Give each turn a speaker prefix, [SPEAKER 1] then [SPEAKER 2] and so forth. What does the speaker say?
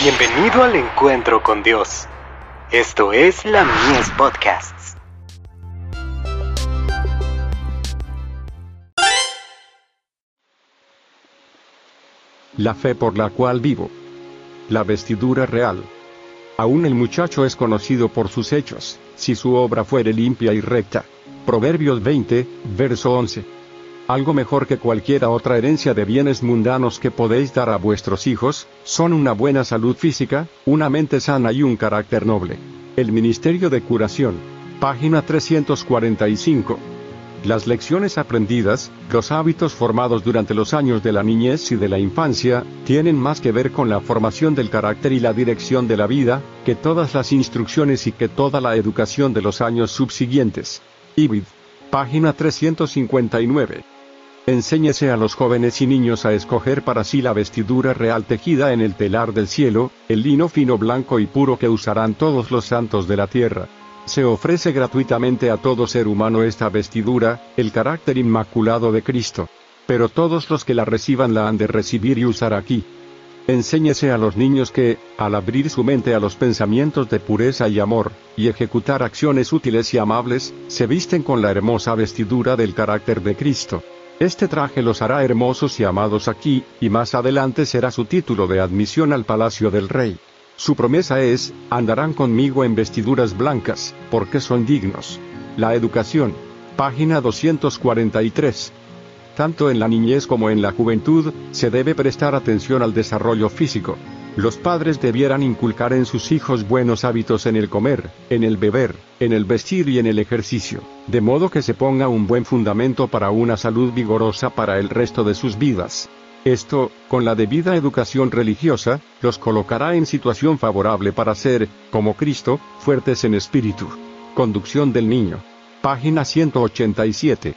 [SPEAKER 1] Bienvenido al encuentro con Dios. Esto es la Mies Podcasts.
[SPEAKER 2] La fe por la cual vivo. La vestidura real. Aún el muchacho es conocido por sus hechos, si su obra fuere limpia y recta. Proverbios 20, verso 11 algo mejor que cualquier otra herencia de bienes mundanos que podéis dar a vuestros hijos, son una buena salud física, una mente sana y un carácter noble. El Ministerio de Curación. Página 345. Las lecciones aprendidas, los hábitos formados durante los años de la niñez y de la infancia, tienen más que ver con la formación del carácter y la dirección de la vida, que todas las instrucciones y que toda la educación de los años subsiguientes. Ibid. Página 359. Enséñese a los jóvenes y niños a escoger para sí la vestidura real tejida en el telar del cielo, el lino fino blanco y puro que usarán todos los santos de la tierra. Se ofrece gratuitamente a todo ser humano esta vestidura, el carácter inmaculado de Cristo. Pero todos los que la reciban la han de recibir y usar aquí. Enséñese a los niños que, al abrir su mente a los pensamientos de pureza y amor, y ejecutar acciones útiles y amables, se visten con la hermosa vestidura del carácter de Cristo. Este traje los hará hermosos y amados aquí, y más adelante será su título de admisión al palacio del rey. Su promesa es, andarán conmigo en vestiduras blancas, porque son dignos. La educación. Página 243. Tanto en la niñez como en la juventud, se debe prestar atención al desarrollo físico, los padres debieran inculcar en sus hijos buenos hábitos en el comer, en el beber, en el vestir y en el ejercicio, de modo que se ponga un buen fundamento para una salud vigorosa para el resto de sus vidas. Esto, con la debida educación religiosa, los colocará en situación favorable para ser, como Cristo, fuertes en espíritu. Conducción del niño. Página 187.